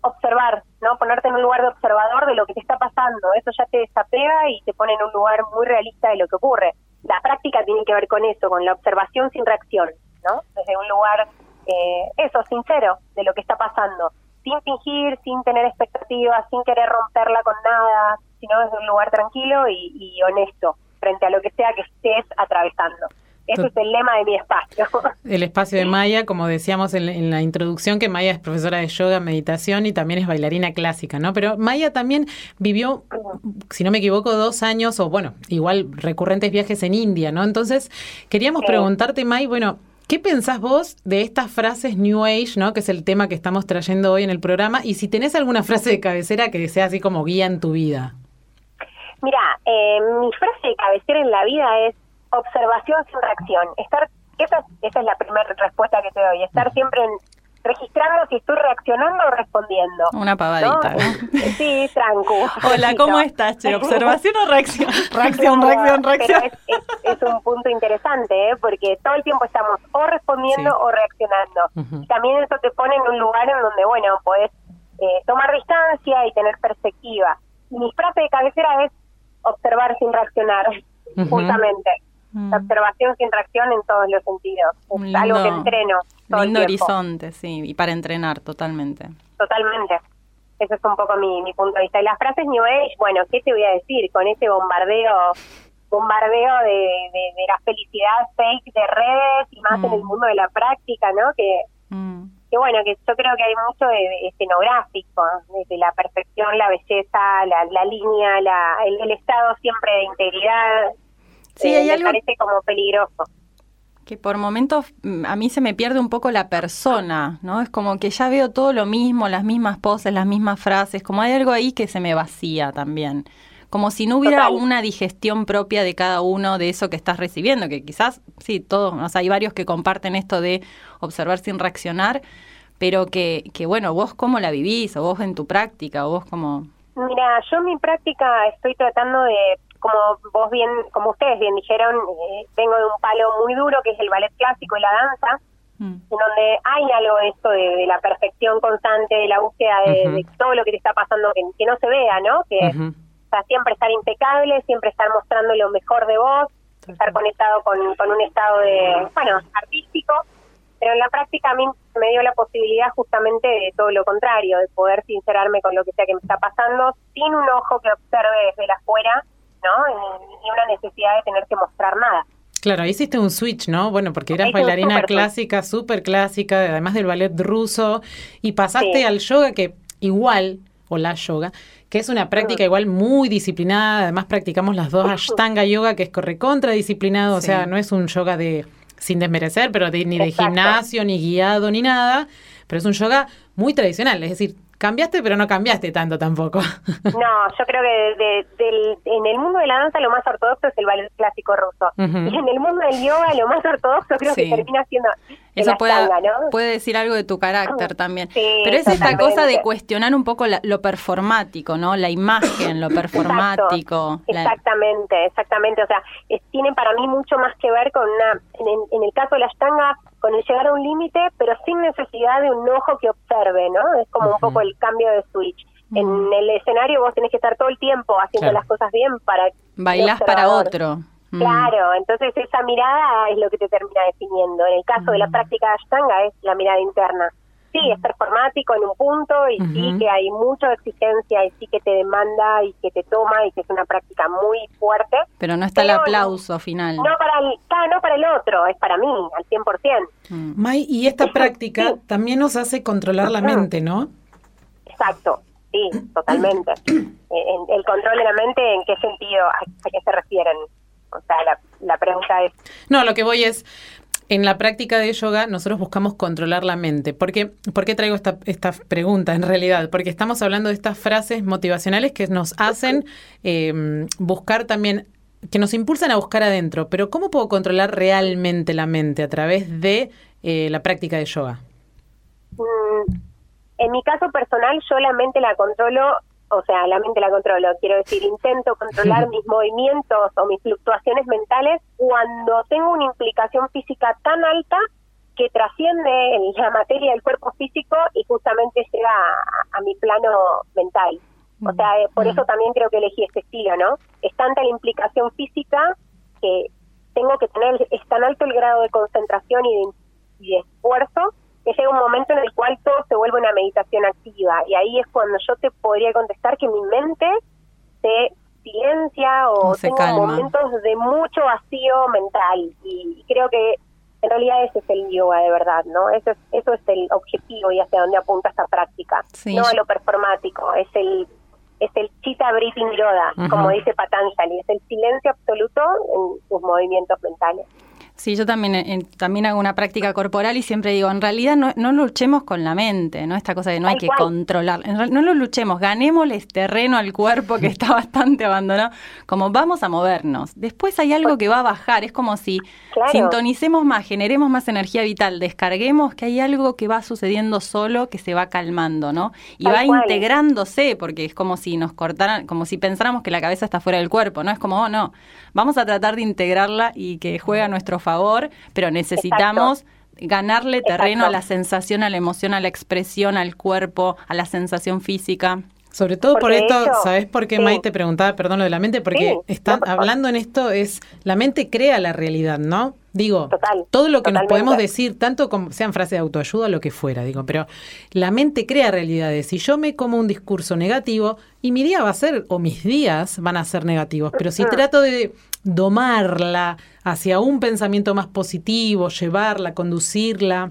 observar, ¿no? Ponerte en un lugar de observador de lo que te está pasando. Eso ya te desapega y te pone en un lugar muy realista de lo que ocurre. La práctica tiene que ver con eso, con la observación sin reacción, ¿no? Desde un lugar, eh, eso, sincero de lo que está pasando. Sin fingir, sin tener expectativas, sin querer romperla con nada, sino desde un lugar tranquilo y, y honesto frente a lo que sea que estés atravesando. Ese es el lema de mi espacio. El espacio de Maya, como decíamos en, en la introducción, que Maya es profesora de yoga, meditación y también es bailarina clásica, ¿no? Pero Maya también vivió, si no me equivoco, dos años, o bueno, igual recurrentes viajes en India, ¿no? Entonces, queríamos Sí. preguntarte, May, bueno, ¿qué pensás vos de estas frases New Age, ¿no? Que es el tema que estamos trayendo hoy en el programa, y si tenés alguna frase de cabecera que sea así como guía en tu vida. Mira, eh, mi frase de cabecera en la vida es observación sin reacción. Estar, esa, esa es la primera respuesta que te doy, estar siempre en, registrando si estoy reaccionando o respondiendo. Una pavadita. ¿no? Sí, tranco. Hola, ¿cómo estás, che? ¿Observación o reacción? Reacción, reacción, pero reacción. Es, es- es un punto interesante, ¿eh? porque todo el tiempo estamos o respondiendo Sí. o reaccionando. Y también eso te pone en un lugar en donde, bueno, podés eh, tomar distancia y tener perspectiva. Y mi frase de cabecera es observar sin reaccionar, justamente. Mm. La observación sin reacción en todos los sentidos. Es Un algo que lindo- entreno todo Lindo el horizonte, sí, y para entrenar totalmente. Totalmente. Ese es un poco mi, mi punto de vista. Y las frases New Age, bueno, ¿qué te voy a decir? Con ese bombardeo bombardeo de, de, de la felicidad fake de redes y más Mm. en el mundo de la práctica, ¿no? Que, Mm. que bueno, que yo creo que hay mucho de, de escenográfico, desde la perfección, la belleza, la, la línea, la, el, el estado siempre de integridad. Sí, eh, hay me algo- parece como peligroso. Que por momentos mm, a mí se me pierde un poco la persona, ¿no? Es como que ya veo todo lo mismo, las mismas poses, las mismas frases, como hay algo ahí que se me vacía también. Como si no hubiera Total. una digestión propia de cada uno de eso que estás recibiendo, que quizás, sí, todos, o sea, hay varios que comparten esto de observar sin reaccionar, pero que, que bueno, vos cómo la vivís, o vos en tu práctica, o vos como... Mira, yo en mi práctica estoy tratando de, como vos bien, como ustedes bien dijeron, eh, vengo de un palo muy duro que es el ballet clásico y la danza, Mm. en donde hay algo de esto de, de la perfección constante, de la búsqueda de, todo lo que te está pasando, que, que no se vea, ¿no? Que Ujú. o sea, siempre estar impecable, siempre estar mostrando lo mejor de vos, estar conectado con, con un estado de, bueno, artístico, pero en la práctica a mí me dio la posibilidad justamente de todo lo contrario, de poder sincerarme con lo que sea que me está pasando, sin un ojo que observe desde la afuera, ¿no? Ni, ni una necesidad de tener que mostrar nada. Claro, hiciste un switch, ¿no? Bueno, porque eras bailarina super clásica, súper clásica, además del ballet ruso, y pasaste Sí. al yoga que igual, o la yoga, que es una práctica igual muy disciplinada, además practicamos las dos Ashtanga Yoga, que es recontra disciplinado, o sea, no es un yoga de, sin desmerecer, pero de- ni de Exacto. gimnasio, ni guiado, ni nada, pero es un yoga muy tradicional, es decir, cambiaste, pero no cambiaste tanto tampoco. No, yo creo que de- de- del- en el mundo de la danza lo más ortodoxo es el ballet clásico ruso. Y en el mundo del yoga lo más ortodoxo creo Sí. que termina siendo Eso puede, ¿no? puede decir algo de tu carácter también. Sí, Pero es esta cosa de cuestionar un poco la- lo performático, ¿no? La imagen, lo performático. Exacto, la- Exactamente, exactamente. O sea, es- tiene para mí mucho más que ver con una, en, el- en el caso de la Ashtanga, con el llegar a un límite, pero sin necesidad de un ojo que observe, ¿no? Es como un poco el cambio de switch. En el escenario vos tenés que estar todo el tiempo haciendo Claro. las cosas bien para... Bailás para otro. Mm. Claro, entonces esa mirada es lo que te termina definiendo. En el caso de la práctica de Ashtanga es la mirada interna. Sí, es performático en un punto y sí que hay mucha exigencia y sí que te demanda y que te toma y que es una práctica muy fuerte. Pero no está el aplauso final. No para el, no para el otro, es para mí, al 100%. Mm. May, y esta práctica también nos hace controlar la mente, ¿no? Exacto, sí, totalmente. Eh, el control de la mente, ¿en qué sentido? ¿A, a qué se refieren? O sea, la, la pregunta es... No, lo que voy es, en la práctica de yoga nosotros buscamos controlar la mente. ¿Por qué, por qué traigo esta, esta pregunta en realidad? Porque estamos hablando de estas frases motivacionales que nos hacen eh, buscar también, que nos impulsan a buscar adentro. Pero ¿cómo puedo controlar realmente la mente a través de eh, la práctica de yoga? Mm, en mi caso personal, yo la mente la controlo, o sea, la mente la controlo, quiero decir, intento controlar mis movimientos o mis fluctuaciones mentales cuando tengo una implicación física tan alta que trasciende en la materia del cuerpo físico y justamente llega a, a mi plano mental. O sea, eh, por eso también creo que elegí este estilo, ¿no? Es tanta la implicación física que tengo que tener, es tan alto el grado de concentración y de, y de esfuerzo que llega un momento en el cual todo se vuelve una meditación activa. Y ahí es cuando yo te podría contestar que mi mente se silencia o se tengo calma. momentos de mucho vacío mental. Y creo que en realidad ese es el yoga de verdad, ¿no? Eso es, eso es el objetivo y hacia dónde apunta esta práctica. Sí, no a lo performático, es el es el Vritti Niroda, Ujú. como dice Patanjali, es el silencio absoluto en tus movimientos mentales. Sí, yo también, eh, también hago una práctica corporal y siempre digo, en realidad no, no luchemos con la mente, ¿no? Esta cosa de no hay que controlar. En no lo luchemos, ganémosles terreno al cuerpo que está bastante abandonado. Como vamos a movernos. Después hay algo que va a bajar. Es como si Claro. sintonicemos más, generemos más energía vital, descarguemos que hay algo que va sucediendo solo, que se va calmando, ¿no? Y Tal va cual. integrándose, porque es como si nos cortaran, como si pensáramos que la cabeza está fuera del cuerpo, ¿no? Es como, oh, no, vamos a tratar de integrarla y que juegue a nuestro favor, pero necesitamos ganarle terreno Exacto. a la sensación, a la emoción, a la expresión, al cuerpo, a la sensación física. Sobre todo por Porque esto, hecho, ¿sabes por qué sí. May te preguntaba, perdón, lo de la mente? Porque Sí, están no, por favor. hablando en esto, es la mente crea la realidad, ¿no? Digo, Total, todo lo que nos podemos decir, tanto como sean frases de autoayuda o lo que fuera, digo, pero la mente crea realidades. Si yo me como un discurso negativo, y mi día va a ser, o mis días van a ser negativos, pero si trato de domarla hacia un pensamiento más positivo, llevarla, conducirla,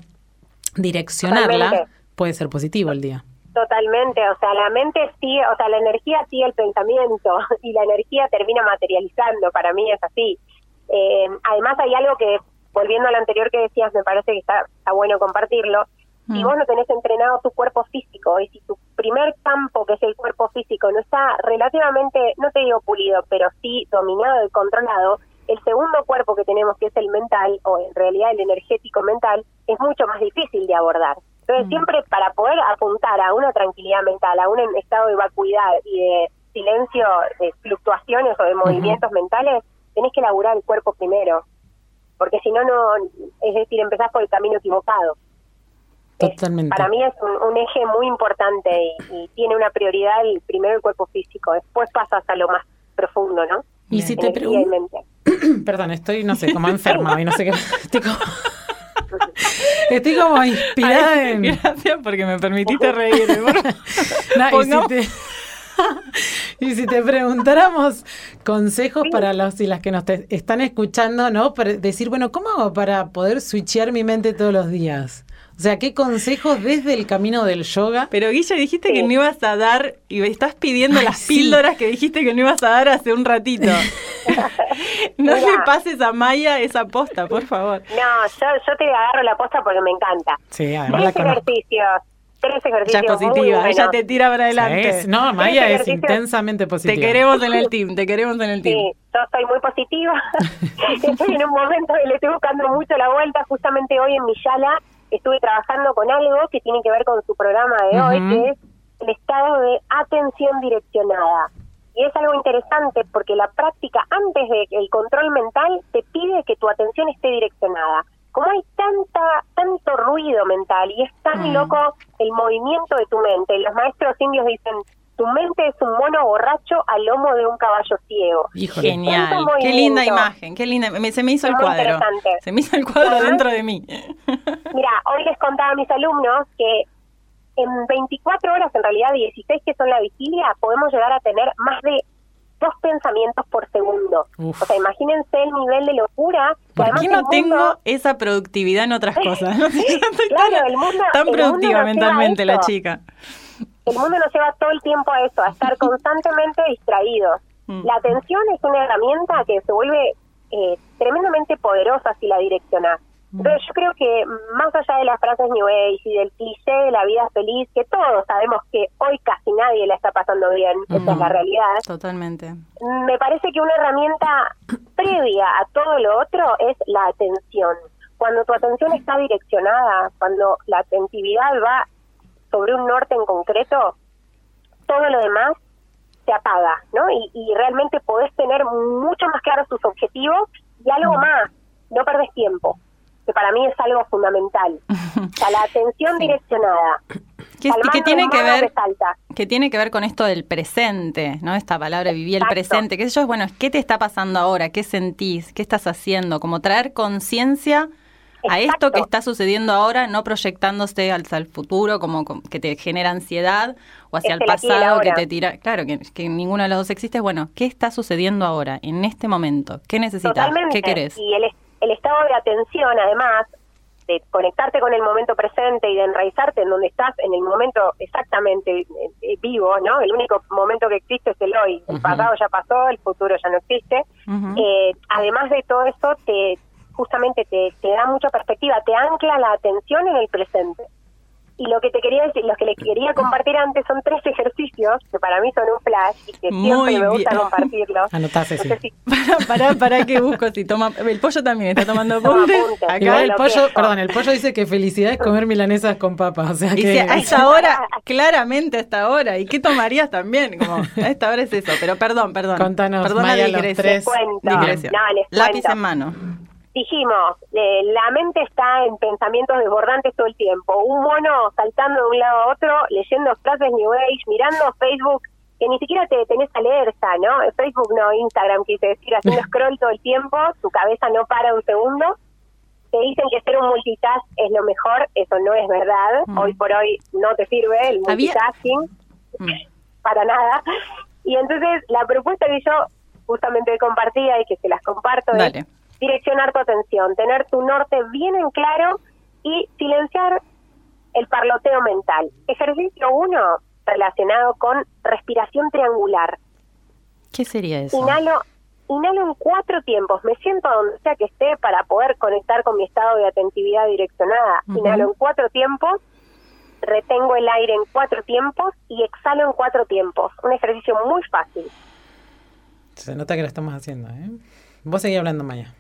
direccionarla, Totalmente. puede ser positivo el día. Totalmente, o sea, la mente sigue, o sea, la energía sigue el pensamiento y la energía termina materializando, para mí es así. Eh, además hay algo que, volviendo a lo anterior que decías, me parece que está, está bueno compartirlo, si Mm. vos no tenés entrenado tu cuerpo físico y si tu primer campo, que es el cuerpo físico, no está relativamente, no te digo pulido, pero sí dominado y controlado, el segundo cuerpo que tenemos, que es el mental, o en realidad el energético mental, es mucho más difícil de abordar. Entonces, siempre para poder apuntar a una tranquilidad mental, a un estado de vacuidad y de silencio, de fluctuaciones o de movimientos mentales, tenés que elaborar el cuerpo primero. Porque si no, no, es decir, empezás por el camino equivocado. Totalmente. Para mí es un, un eje muy importante y, y tiene una prioridad el, primero el cuerpo físico, después pasas a lo más profundo, ¿no? Y si te pregunto, perdón, estoy, no sé, como enferma y no sé qué. Estoy como, estoy como inspirada Ay, en. Gracias porque me permitiste reírme. favor. No, y, Pongamos- si te, y si te preguntáramos consejos para los y las que nos te- están escuchando, ¿no? Para decir, bueno, ¿cómo hago para poder switchear mi mente todos los días? O sea, ¿qué consejos desde el camino del yoga? Pero Guilla, dijiste que no ibas a dar, y me estás pidiendo Ay, las sí. píldoras que dijiste que no ibas a dar hace un ratito. no Mira. le pases a Maya esa posta, por favor. No, yo, yo te agarro la posta porque me encanta. Sí, además la Tres conozco. ejercicios, tres Ella ejercicios es positiva, ella te tira para adelante. Sí, no, Maya es intensamente Te positiva. queremos en el team, te queremos en el team. Sí, yo soy muy positiva. estoy en un momento que le estoy buscando mucho la vuelta. Justamente hoy en Miyala estuve trabajando con algo que tiene que ver con su programa de hoy, que es el estado de atención direccionada. Y es algo interesante porque la práctica antes del control mental te pide que tu atención esté direccionada. Como hay tanta tanto ruido mental y es tan Mm. loco el movimiento de tu mente, los maestros indios dicen, tu mente es un mono borracho al lomo de un caballo ciego. Híjole. Genial, qué linda imagen, qué linda. me- se me hizo el cuadro. Se me hizo el cuadro dentro de mí. Mira, hoy les contaba a mis alumnos que en 24 horas, en realidad 16 que son la vigilia, podemos llegar a tener más de dos pensamientos por segundo. Uf. O sea, imagínense el nivel de locura. ¿Por qué no mundo- tengo esa productividad en otras cosas? Claro, tan, el mundo- tan el productiva mentalmente la chica. El mundo nos lleva todo el tiempo a eso, a estar constantemente distraídos. Mm. La atención es una herramienta que se vuelve eh, tremendamente poderosa si la direccionás. Entonces yo creo que más allá de las frases New Age y del cliché de la vida feliz, que todos sabemos que hoy casi nadie la está pasando bien, esa es la realidad, Totalmente. me parece que una herramienta previa a todo lo otro es la atención. Cuando tu atención está direccionada, cuando la atentividad va sobre un norte en concreto, todo lo demás se apaga, ¿no? Y, y realmente podés tener mucho más claros tus objetivos y algo más, no perdés tiempo, que para mí es algo fundamental. O sea, la atención direccionada. ¿Qué, qué tiene que ver? que tiene que ver con esto del presente, ¿no? Esta palabra viví el presente, qué sé yo, bueno, ¿qué te está pasando ahora? ¿Qué sentís? ¿Qué estás haciendo? Como traer conciencia a esto que está sucediendo ahora, no proyectándose hacia el futuro, como com- que te genera ansiedad, o hacia Es el pasado que te tira. Claro, que, que ninguno de los dos existe. Bueno, ¿qué está sucediendo ahora, en este momento? ¿Qué necesitas? Totalmente. ¿Qué querés? Y el, el estado de atención, además, de conectarte con el momento presente y de enraizarte en donde estás en el momento exactamente eh, eh, vivo, ¿no? El único momento que existe es el hoy. El pasado ya pasó, el futuro ya no existe. Eh, además de todo eso, te justamente te, te da mucha perspectiva, te ancla la atención en el presente. Y lo que te quería decir, lo que les quería compartir antes son tres ejercicios que para mí son un flash y que Muy siempre me gusta bien. compartirlos. Anotá, No Ceci. sé si- Pará, pará, pará que busco si toma. El pollo también está tomando Toma apuntes. Acá Igual el lo pollo, perdón, el pollo dice que felicidad es comer milanesas con papas. O sea Y que. si a esta hora, claramente a esta hora. ¿Y qué tomarías también? Como, a esta hora es eso. Pero perdón, perdón. Contanos, Perdón la Maya, los tres. No, les Lápiz en mano. Dijimos, eh, la mente está en pensamientos desbordantes todo el tiempo. Un mono saltando de un lado a otro, leyendo frases New Age, mirando Facebook, que ni siquiera te tenés alerta, ¿no? Facebook no, Instagram, quise decir, haciendo scroll todo el tiempo, tu cabeza no para un segundo. Te dicen que ser un multitask es lo mejor, eso no es verdad. Mm. Hoy por hoy no te sirve el multitasking Mm. para nada. Y entonces la propuesta que yo justamente compartía y que se las comparto es Dale. Direccionar tu atención, tener tu norte bien en claro y silenciar el parloteo mental. Ejercicio uno relacionado con respiración triangular. ¿Qué sería eso? Inhalo, inhalo en cuatro tiempos. Me siento donde sea que esté para poder conectar con mi estado de atentividad direccionada. Ujú. Inhalo en cuatro tiempos, retengo el aire en cuatro tiempos y exhalo en cuatro tiempos. Un ejercicio muy fácil. Se nota que lo estamos haciendo, ¿eh? Vos seguís hablando, Maya.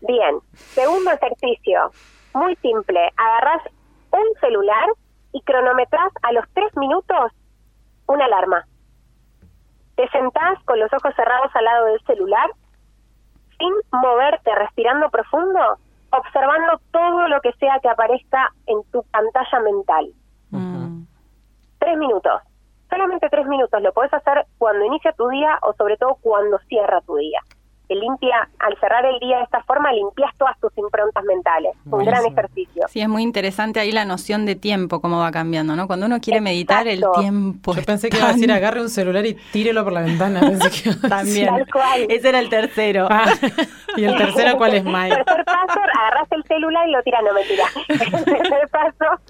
Bien, segundo ejercicio, muy simple. Agarrás un celular y cronometras a los tres minutos una alarma. Te sentás con los ojos cerrados al lado del celular, sin moverte, respirando profundo, observando todo lo que sea que aparezca en tu pantalla mental. Mm. Tres minutos. Solamente tres minutos. Lo podés hacer cuando inicia tu día o sobre todo cuando cierra tu día. Te limpia, al cerrar el día de esta forma, limpias todas tus improntas mentales. Un gran ejercicio. Sí, es muy interesante ahí la noción de tiempo, cómo va cambiando, ¿no? Cuando uno quiere meditar, el tiempo. Yo pensé que iba a decir agarre un celular y tírelo por la ventana. Pensé que También. Tal cual. Ese era el tercero. Ah, y el tercero, ¿cuál es Mike? Tercer paso, agarras el celular y lo tiras, no mentira. El tercer paso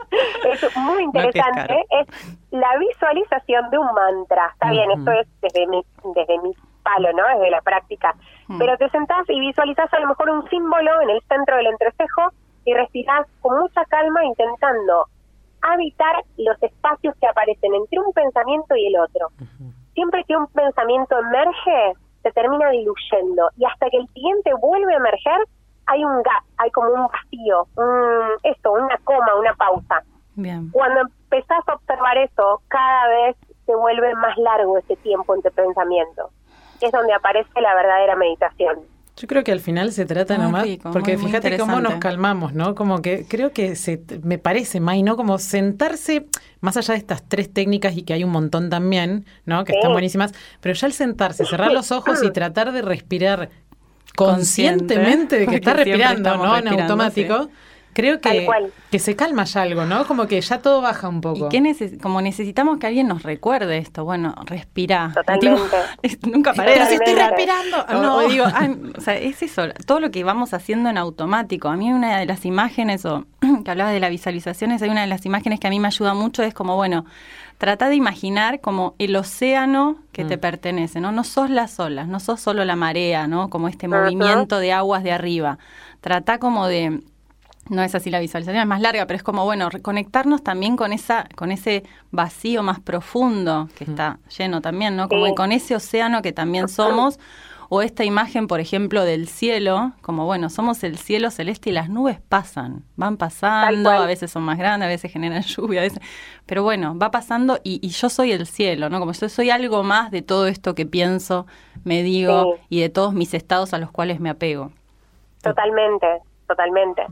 es muy interesante, No, es la visualización de un mantra. Está bien, esto es desde mi, desde mi palo, ¿no? Desde la práctica. Mm. Pero te sentás y visualizás a lo mejor un símbolo en el centro del entrecejo y respirás con mucha calma intentando habitar los espacios que aparecen entre un pensamiento y el otro. Siempre que un pensamiento emerge, se termina diluyendo y hasta que el siguiente vuelve a emerger, hay un gap, hay como un vacío, un, esto, una coma, una pausa. Bien. Cuando empezás a observar eso, cada vez se vuelve más largo ese tiempo entre pensamientos. Es donde aparece la verdadera meditación. Yo creo que al final se trata Muy nomás, rico, porque muy, muy fíjate cómo nos calmamos, ¿no? Como que creo que se, me parece, May, ¿no? Como sentarse, más allá de estas tres técnicas y que hay un montón también, ¿no? Que están buenísimas, pero ya el sentarse, cerrar los ojos y tratar de respirar Consciente, conscientemente de que está respirando, ¿no? En automático. Creo que, que se calma ya algo, ¿no? Como que ya todo baja un poco. ¿Y qué neces como necesitamos que alguien nos recuerde esto? Bueno, respirá. Parece. es- nunca paré Pero si estoy Totalmente. respirando. No. o digo, ay, o sea, es eso, todo lo que vamos haciendo en automático. A mí una de las imágenes, o que hablabas de las visualizaciones, hay una de las imágenes que a mí me ayuda mucho, es como, bueno, trata de imaginar como el océano que Mm. te pertenece, ¿no? No sos las olas, no sos solo la marea, ¿no? Como este movimiento de aguas de arriba. Trata como de no es así la visualización, es más larga, pero es como, bueno, reconectarnos también con esa, con ese vacío más profundo que está lleno también, ¿no? Como con ese océano que también somos, o esta imagen, por ejemplo, del cielo, como bueno, somos el cielo celeste y las nubes pasan, van pasando, a veces son más grandes, a veces generan lluvia, a veces, pero bueno, va pasando y, y yo soy el cielo, ¿no? Como yo soy algo más de todo esto que pienso, me digo Sí. y de todos mis estados a los cuales me apego. Totalmente, totalmente.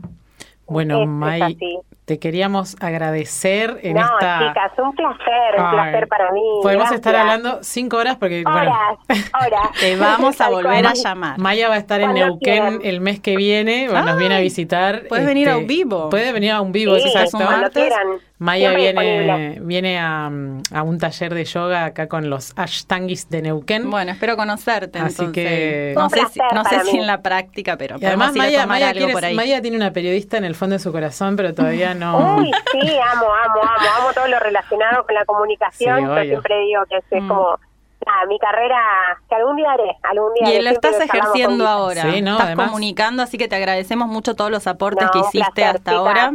Bueno, Es- es May, te queríamos agradecer en no, esta... chicas, un placer, un Ay, placer para mí. Podemos gracias. estar hablando cinco horas porque, bueno, Horas, horas. Te vamos a volver a llamar. Maya va a estar en Neuquén quieran. el mes que viene, nos viene a visitar. este, puedes venir a un vivo. Puede venir a un vivo, Sí, exacto. un cuando martes. Maya viene, viene a, a un taller de yoga acá con los ashtangis de Neuquén. Bueno, espero conocerte. Así entonces. que- no sé, si, no sé si en la práctica, pero y además Maya, tomar Maya, algo quiere- por ahí. Maya tiene una periodista en el fondo de su corazón, pero todavía no... Uy, sí, amo, amo, amo, amo todo lo relacionado con la comunicación. Sí, Yo siempre digo que es, es Mm. como nada, mi carrera, que algún día haré, algún día y haré, lo estás ejerciendo ahora. Sí, no, estás además- comunicando, así que te agradecemos mucho todos los aportes No, que hiciste placer, hasta chica. ahora.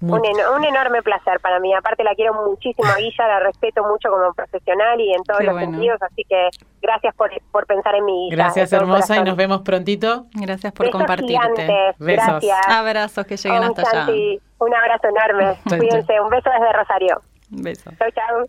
Muy- Un, eno- un enorme placer para mí. Aparte la quiero muchísimo a Guilla, la respeto mucho como profesional y en todos Qué los bueno. sentidos, así que gracias por, por pensar en mí. Guilla, Gracias, hermosa, y nos vemos prontito. Gracias por Besos compartirte. gigantes, Besos. Gracias. Abrazos que lleguen Om hasta allá. Un abrazo enorme. Cuídense. Un beso desde Rosario. Besos. Chau, chau.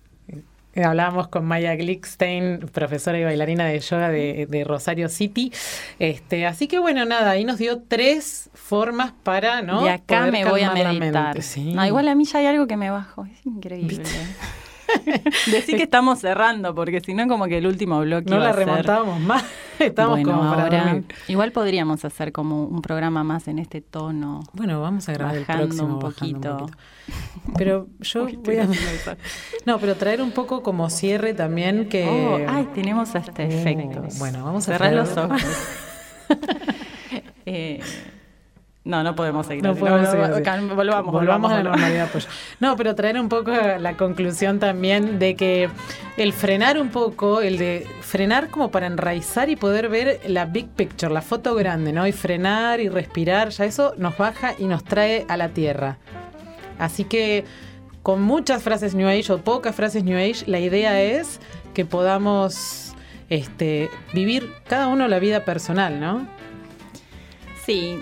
Hablábamos con Maya Glickstein, profesora y bailarina de yoga de, de Rosario City. Este, así que bueno, nada, ahí nos dio tres formas para, ¿no? De acá poder me voy a meditar. Sí. No, igual a mí ya hay algo que me bajo. Es increíble. Decir que estamos cerrando, porque si no, como que el último bloque. no la a ser- remontábamos más. Estamos Bueno, como para ahora, dormir. igual podríamos hacer como un programa más en este tono. Bueno, vamos a grabar Bajando el próximo un poquito. Pero yo Uy, voy a. No, pero traer un poco como cierre también que Oh, ay, tenemos hasta efectos. bueno, vamos a cerrar los ojos. Eh, no, no podemos seguir. No así. podemos no, seguir no, así. cal- volvamos, Volvamos a la normalidad. Pues. No, pero traer un poco la conclusión también de que el frenar un poco, el de frenar como para enraizar y poder ver la big picture, la foto grande, ¿no? Y frenar y respirar, ya eso nos baja y nos trae a la tierra. Así que con muchas frases New Age o pocas frases New Age, la idea es que podamos este, vivir cada uno la vida personal, ¿no? Sí,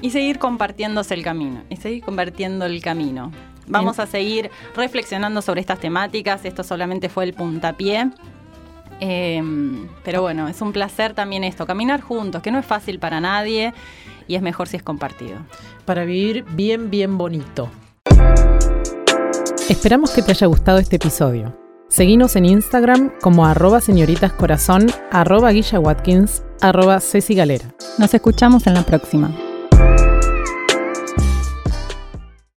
y seguir compartiéndose el camino, y seguir compartiendo el camino. Vamos a seguir reflexionando sobre estas temáticas. Esto solamente fue el puntapié. Eh, pero bueno, es un placer también esto, caminar juntos, que no es fácil para nadie y es mejor si es compartido. Para vivir bien, bien bonito. Esperamos que te haya gustado este episodio. Seguinos en Instagram como arroba señoritascorazón, arroba Guilla Watkins, arroba Ceci Galera. Nos escuchamos en la próxima.